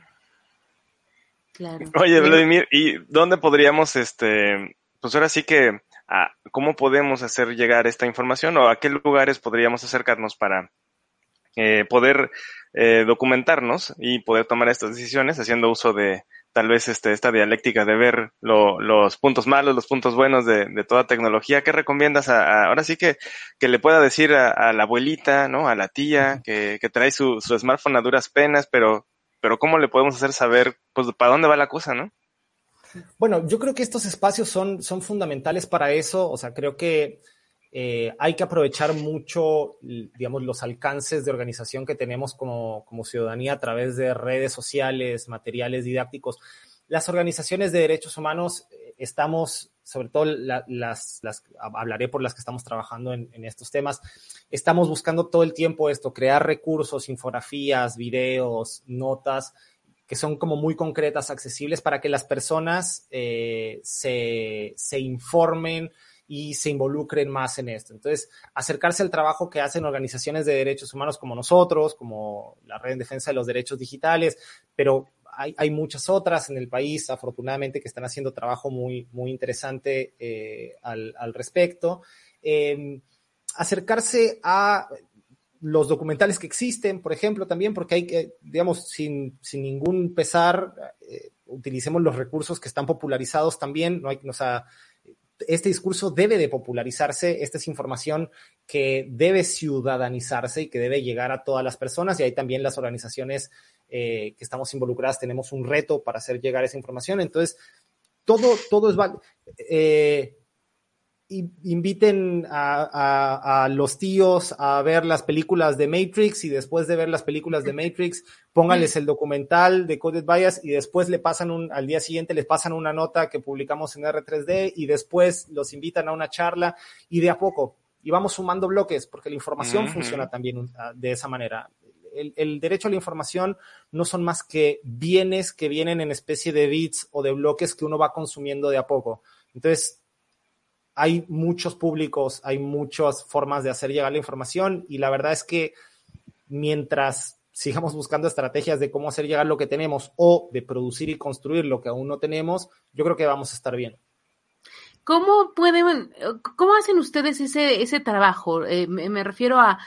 Claro. Oye, Vladimir, ¿y dónde podríamos, este, pues ahora sí que, a, ¿cómo podemos hacer llegar esta información o a qué lugares podríamos acercarnos para eh, poder eh, documentarnos y poder tomar estas decisiones haciendo uso de tal vez este, esta dialéctica de ver lo, los puntos malos, los puntos buenos de, de toda tecnología? ¿Qué recomiendas a, a, ahora sí que, que le pueda decir a, a la abuelita, ¿no? A la tía que, que trae su, su smartphone a duras penas, pero pero ¿cómo le podemos hacer saber, pues, para dónde va la cosa, no? Bueno, yo creo que estos espacios son, son fundamentales para eso, o sea, creo que eh, hay que aprovechar mucho, digamos, los alcances de organización que tenemos como, como ciudadanía a través de redes sociales, materiales didácticos. Las organizaciones de derechos humanos eh, estamos sobre todo la, las, hablaré por las que estamos trabajando en, estos temas, estamos buscando todo el tiempo esto, crear recursos, infografías, videos, notas que son como muy concretas, accesibles para que las personas eh, se, se informen y se involucren más en esto. Entonces, acercarse al trabajo que hacen organizaciones de derechos humanos como nosotros, como la Red en Defensa de los Derechos Digitales, pero hay, hay, muchas otras en el país, afortunadamente, que están haciendo trabajo muy, muy interesante eh, al, al, respecto. Eh, acercarse a los documentales que existen, por ejemplo, también, porque hay que, digamos, sin, sin ningún pesar, eh, utilicemos los recursos que están popularizados también, no hay, o sea, este discurso debe de popularizarse, esta es información que debe ciudadanizarse y que debe llegar a todas las personas y ahí también las organizaciones eh, que estamos involucradas tenemos un reto para hacer llegar esa información. Entonces, todo, todo es. Eh, inviten a, a, a, los tíos a ver las películas de Matrix y después de ver las películas de Matrix, pónganles el documental de Coded Bias y después le pasan un, al día siguiente les pasan una nota que publicamos en R3D y después los invitan a una charla y de a poco, y vamos sumando bloques porque la información uh -huh. funciona también de esa manera. El, el, derecho a la información no son más que bienes que vienen en especie de bits o de bloques que uno va consumiendo de a poco. Entonces, hay muchos públicos, hay muchas formas de hacer llegar la información y la verdad es que mientras sigamos buscando estrategias de cómo hacer llegar lo que tenemos o de producir y construir lo que aún no tenemos, yo creo que vamos a estar bien. ¿Cómo pueden, cómo hacen ustedes ese, ese trabajo? Eh, me, me, refiero a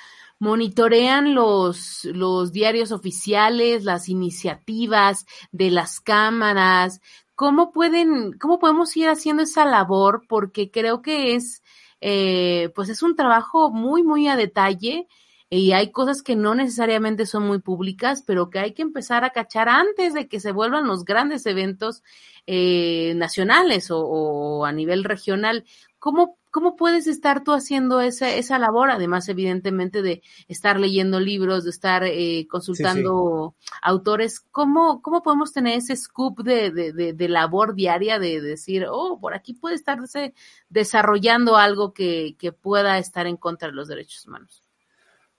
monitorean los, los diarios oficiales, las iniciativas de las cámaras, ¿cómo pueden, cómo podemos ir haciendo esa labor? Porque creo que es, eh, pues es un trabajo muy, muy a detalle y hay cosas que no necesariamente son muy públicas, pero que hay que empezar a cachar antes de que se vuelvan los grandes eventos eh, nacionales o, o, a nivel regional. ¿Cómo, ¿Cómo puedes estar tú haciendo esa, esa labor? Además, evidentemente, de estar leyendo libros, de estar eh, consultando sí, sí. autores. ¿Cómo, ¿Cómo podemos tener ese scoop de, de, de, de, labor diaria de decir, oh, por aquí puede estarse desarrollando algo que, que pueda estar en contra de los derechos humanos?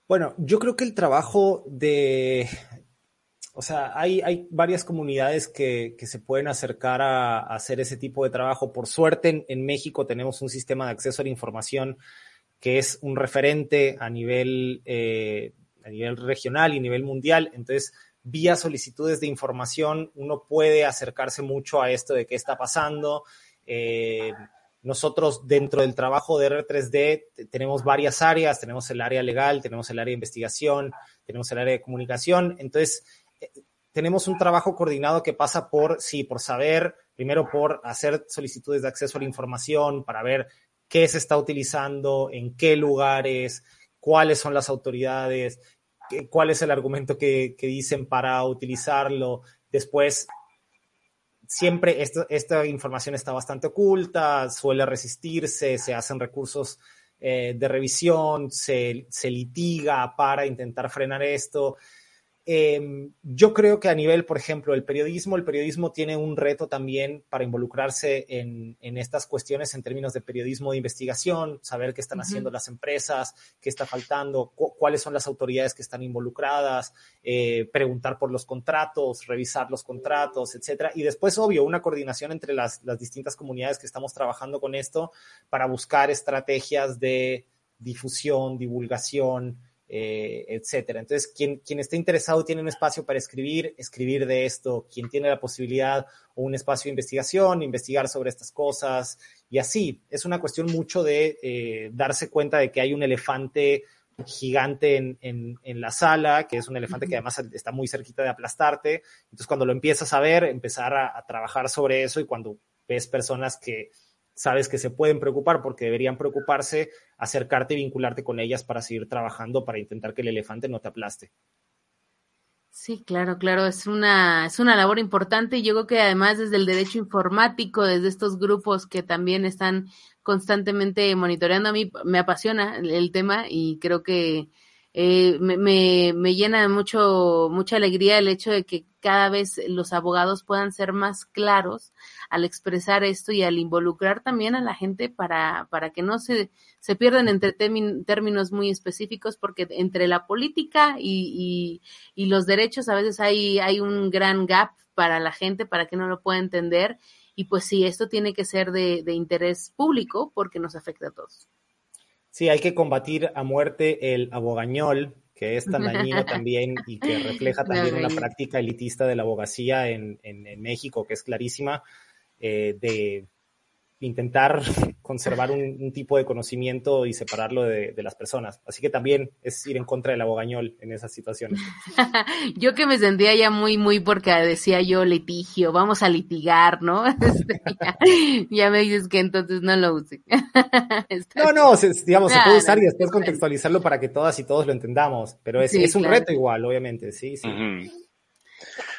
Bueno, yo creo que el trabajo de, o sea, hay, varias comunidades que, que se pueden acercar a, hacer ese tipo de trabajo. Por suerte, en, en, México tenemos un sistema de acceso a la información que es un referente a nivel, eh, a nivel regional y a nivel mundial. Entonces, vía solicitudes de información, uno puede acercarse mucho a esto de qué está pasando. Eh, nosotros dentro del trabajo de R3D tenemos varias áreas, tenemos el área legal, tenemos el área de investigación, tenemos el área de comunicación. Entonces, tenemos un trabajo coordinado que pasa por, sí, por saber, primero por hacer solicitudes de acceso a la información, para ver qué se está utilizando, en qué lugares, cuáles son las autoridades, cuál es el argumento que, dicen para utilizarlo. Después, siempre esta, información está bastante oculta, suele resistirse, se hacen recursos eh, de revisión, se, litiga para intentar frenar esto. Eh, yo creo que a nivel, por ejemplo, el periodismo, el periodismo tiene un reto también para involucrarse en, en estas cuestiones en términos de periodismo de investigación, saber qué están uh -huh. haciendo las empresas, qué está faltando, cu cuáles son las autoridades que están involucradas, eh, preguntar por los contratos, revisar los contratos, etcétera. Y después, obvio, una coordinación entre las, las distintas comunidades que estamos trabajando con esto para buscar estrategias de difusión, divulgación, eh, etcétera. Entonces, quien, quien esté interesado tiene un espacio para escribir, escribir de esto, quien tiene la posibilidad o un espacio de investigación, investigar sobre estas cosas y así. Es una cuestión mucho de eh, darse cuenta de que hay un elefante gigante en, en, en, la sala, que es un elefante que además está muy cerquita de aplastarte. Entonces, cuando lo empiezas a ver, empezar a, a trabajar sobre eso y cuando ves personas que sabes que se pueden preocupar porque deberían preocuparse, acercarte y vincularte con ellas para seguir trabajando, para intentar que el elefante no te aplaste. Sí, claro, claro, es una, es una labor importante y yo creo que además desde el derecho informático, desde estos grupos que también están constantemente monitoreando, a mí me apasiona el, el tema y creo que eh, me, me, me, llena mucho, mucha alegría el hecho de que cada vez los abogados puedan ser más claros al expresar esto y al involucrar también a la gente para, para que no se, se pierdan entre términos muy específicos, porque entre la política y, y, y los derechos a veces hay, hay un gran gap para la gente, para que no lo pueda entender. Y pues sí, esto tiene que ser de, de interés público porque nos afecta a todos. Sí, hay que combatir a muerte el abogañol, que es tan dañino también y que refleja también una práctica elitista de la abogacía en, en, en México, que es clarísima, eh, de intentar conservar un, un, tipo de conocimiento y separarlo de, de, las personas. Así que también es ir en contra del abogañol en esas situaciones. yo que me sentía ya muy, muy porque decía yo litigio, vamos a litigar, ¿no? Este, ya, ya, me dices que entonces no lo use. no, no, se, digamos, se puede usar y después contextualizarlo para que todas y todos lo entendamos, pero es, sí, es un claro. reto igual, obviamente, sí, sí. Uh -huh.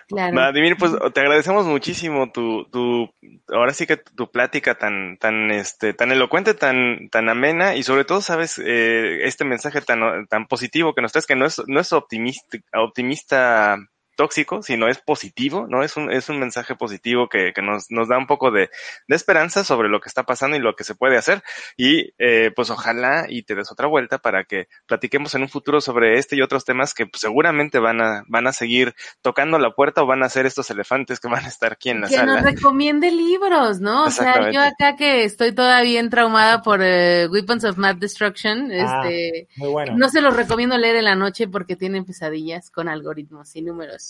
Claro. Vladimir, pues te agradecemos muchísimo tu, tu, ahora sí que tu plática tan, tan, este, tan elocuente, tan, tan amena y sobre todo, sabes, eh, este mensaje tan, tan positivo que nos traes, que no es, no es optimista, optimista tóxico, sino es positivo, ¿no? Es un, es un mensaje positivo que, que nos, nos da un poco de, de, esperanza sobre lo que está pasando y lo que se puede hacer. Y eh, pues ojalá y te des otra vuelta para que platiquemos en un futuro sobre este y otros temas que pues, seguramente van a, van a seguir tocando la puerta o van a ser estos elefantes que van a estar aquí en la que sala. Que nos recomiende libros, ¿no? O sea, yo acá que estoy todavía traumada por uh, Weapons of Math Destruction, ah, este, muy bueno. no se los recomiendo leer en la noche porque tienen pesadillas con algoritmos y números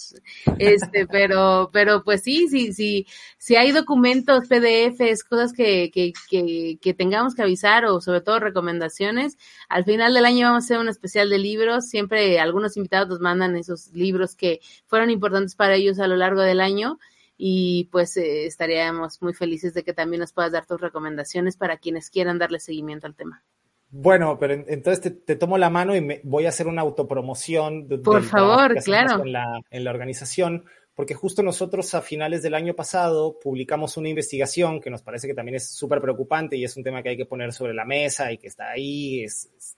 este, pero, pero pues sí, sí, sí, si hay documentos, PDFs, cosas que, que, que, tengamos que avisar o sobre todo recomendaciones, al final del año vamos a hacer un especial de libros, siempre algunos invitados nos mandan esos libros que fueron importantes para ellos a lo largo del año y pues eh, estaríamos muy felices de que también nos puedas dar tus recomendaciones para quienes quieran darle seguimiento al tema. Bueno, pero entonces te, te, tomo la mano y me, voy a hacer una autopromoción. De, Por favor, claro. En la, en la organización, porque justo nosotros a finales del año pasado publicamos una investigación que nos parece que también es súper preocupante y es un tema que hay que poner sobre la mesa y que está ahí, es, es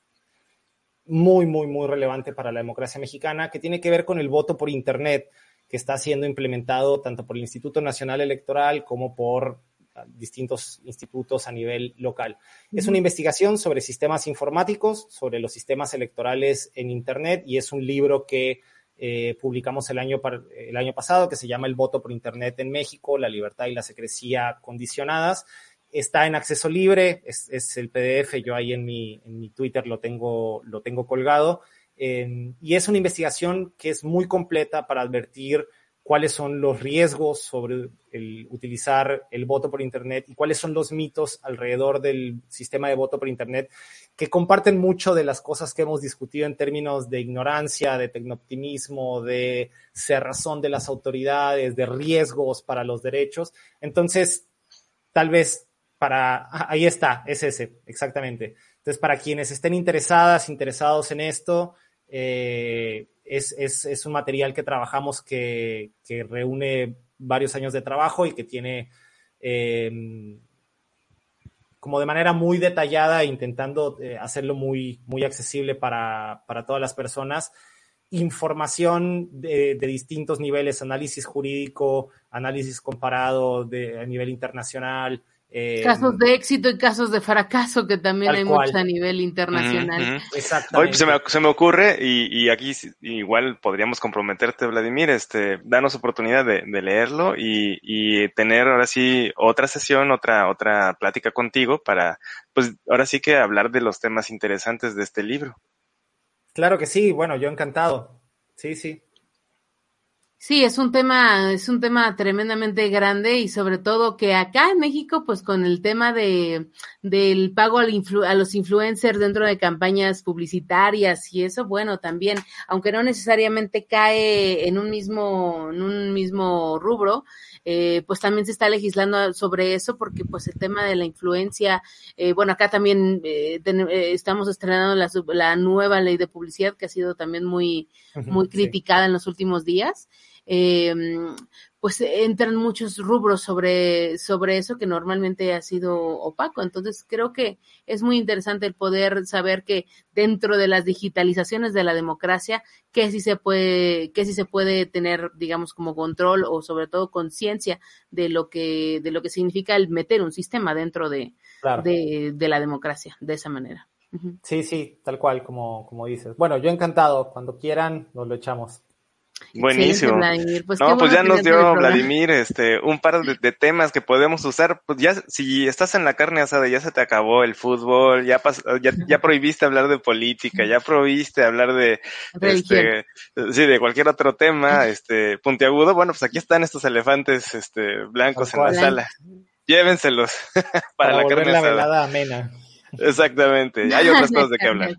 muy, muy, muy relevante para la democracia mexicana, que tiene que ver con el voto por Internet que está siendo implementado tanto por el Instituto Nacional Electoral como por distintos institutos a nivel local. Uh -huh. Es una investigación sobre sistemas informáticos, sobre los sistemas electorales en Internet y es un libro que eh, publicamos el año, el año pasado que se llama El voto por Internet en México, la libertad y la secrecía condicionadas. Está en acceso libre, es, es el PDF, yo ahí en mi, en mi Twitter lo tengo, lo tengo colgado. Eh, y es una investigación que es muy completa para advertir cuáles son los riesgos sobre el utilizar el voto por Internet y cuáles son los mitos alrededor del sistema de voto por Internet que comparten mucho de las cosas que hemos discutido en términos de ignorancia, de tecnooptimismo, de cerrazón de las autoridades, de riesgos para los derechos. Entonces, tal vez para, ahí está, es ese, exactamente. Entonces, para quienes estén interesadas, interesados en esto, eh, es, es, es, un material que trabajamos que, que, reúne varios años de trabajo y que tiene eh, como de manera muy detallada, intentando eh, hacerlo muy, muy accesible para, para, todas las personas. Información de, de, distintos niveles, análisis jurídico, análisis comparado de, a nivel internacional, eh, casos de éxito y casos de fracaso, que también hay muchos a nivel internacional. Uh -huh. Hoy pues, se, me, se, me, ocurre, y, y, aquí igual podríamos comprometerte, Vladimir, este, danos oportunidad de, de leerlo y, y, tener ahora sí otra sesión, otra, otra plática contigo para, pues ahora sí que hablar de los temas interesantes de este libro. Claro que sí, bueno, yo encantado. Sí, sí. Sí, es un tema, es un tema tremendamente grande y sobre todo que acá en México, pues con el tema de del pago al influ, a los influencers dentro de campañas publicitarias y eso, bueno, también, aunque no necesariamente cae en un mismo, en un mismo rubro, eh, pues también se está legislando sobre eso porque pues el tema de la influencia, eh, bueno, acá también eh, ten, estamos estrenando la, la, nueva ley de publicidad que ha sido también muy, muy criticada en los últimos días. Eh, pues entran muchos rubros sobre, sobre eso que normalmente ha sido opaco. Entonces creo que es muy interesante el poder saber que dentro de las digitalizaciones de la democracia, que sí se puede, que sí se puede tener, digamos, como control o sobre todo conciencia de lo que, de lo que significa el meter un sistema dentro de, claro. de, de la democracia, de esa manera. Sí, sí, tal cual, como, como dices. Bueno, yo encantado, cuando quieran, nos lo echamos. Buenísimo. Pues no, pues ya nos dio Vladimir este un par de, de, temas que podemos usar. Pues ya, si estás en la carne asada, ya se te acabó el fútbol, ya pas, ya, ya prohibiste hablar de política, ya prohibiste hablar de este, sí, de cualquier otro tema, este, puntiagudo. Bueno, pues aquí están estos elefantes este blancos en la sala. Llévenselos para, para, la carne la asada. velada amena. Exactamente. Hay otras cosas de qué hablar.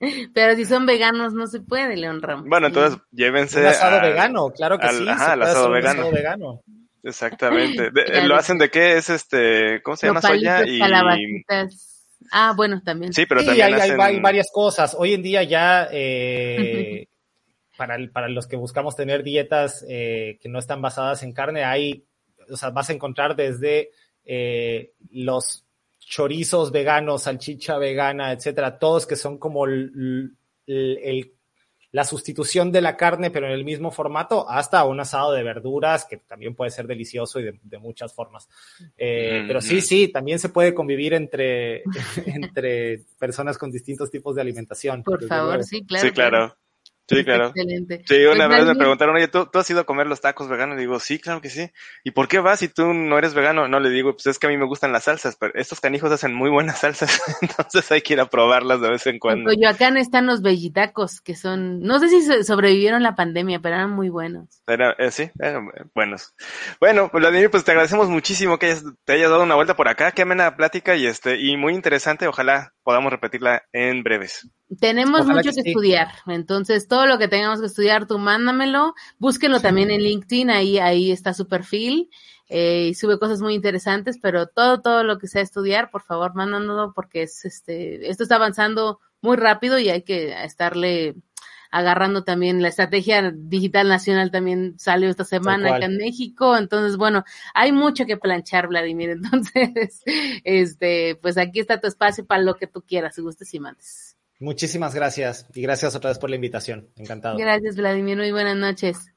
Pero si son veganos no se puede, León Ramos. Bueno, entonces llévense. Un asado a, vegano, claro que al, sí. Ajá, el asado vegano. asado vegano. Exactamente. De, claro. ¿Lo hacen de qué? Es este, ¿cómo se llama? Soya y calabacitas. Ah, bueno, también. Sí, pero sí, también hay, hacen... hay, varias cosas. Hoy en día ya eh, para, para los que buscamos tener dietas eh, que no están basadas en carne, hay, o sea, vas a encontrar desde eh, los chorizos veganos, salchicha vegana, etcétera, todos que son como el, el, el, la sustitución de la carne, pero en el mismo formato, hasta un asado de verduras, que también puede ser delicioso y de, de muchas formas. Eh, mm, pero sí, sí, también se puede convivir entre, entre personas con distintos tipos de alimentación. Por favor, luego. sí, claro. Sí, claro. Sí, claro. Excelente. Sí, una pues vez me preguntaron, oye, ¿tú, ¿tú, has ido a comer los tacos veganos? Le digo, sí, claro que sí. ¿Y por qué vas si tú no eres vegano? No, le digo, pues es que a mí me gustan las salsas, pero estos canijos hacen muy buenas salsas, entonces hay que ir a probarlas de vez en cuando. En Coyoacán están los bellitacos, que son, no sé si sobrevivieron la pandemia, pero eran muy buenos. Era, eh, sí, eran buenos. Bueno, pues Vladimir, pues te agradecemos muchísimo que hayas, te hayas dado una vuelta por acá, qué amena plática y este, y muy interesante, ojalá podamos repetirla en breves. Tenemos Ojalá mucho que, que sí. estudiar, entonces todo lo que tengamos que estudiar, tú mándamelo, búsquenlo sí. también en LinkedIn, ahí, ahí está su perfil, eh, y sube cosas muy interesantes, pero todo, todo lo que sea estudiar, por favor, mándanoslo porque es este, esto está avanzando muy rápido y hay que estarle agarrando también la estrategia digital nacional también salió esta semana acá en México, entonces bueno, hay mucho que planchar, Vladimir, entonces, este, pues aquí está tu espacio para lo que tú quieras, si gustes y mandes. Muchísimas gracias y gracias otra vez por la invitación. Encantado. Gracias, Vladimir. Muy buenas noches.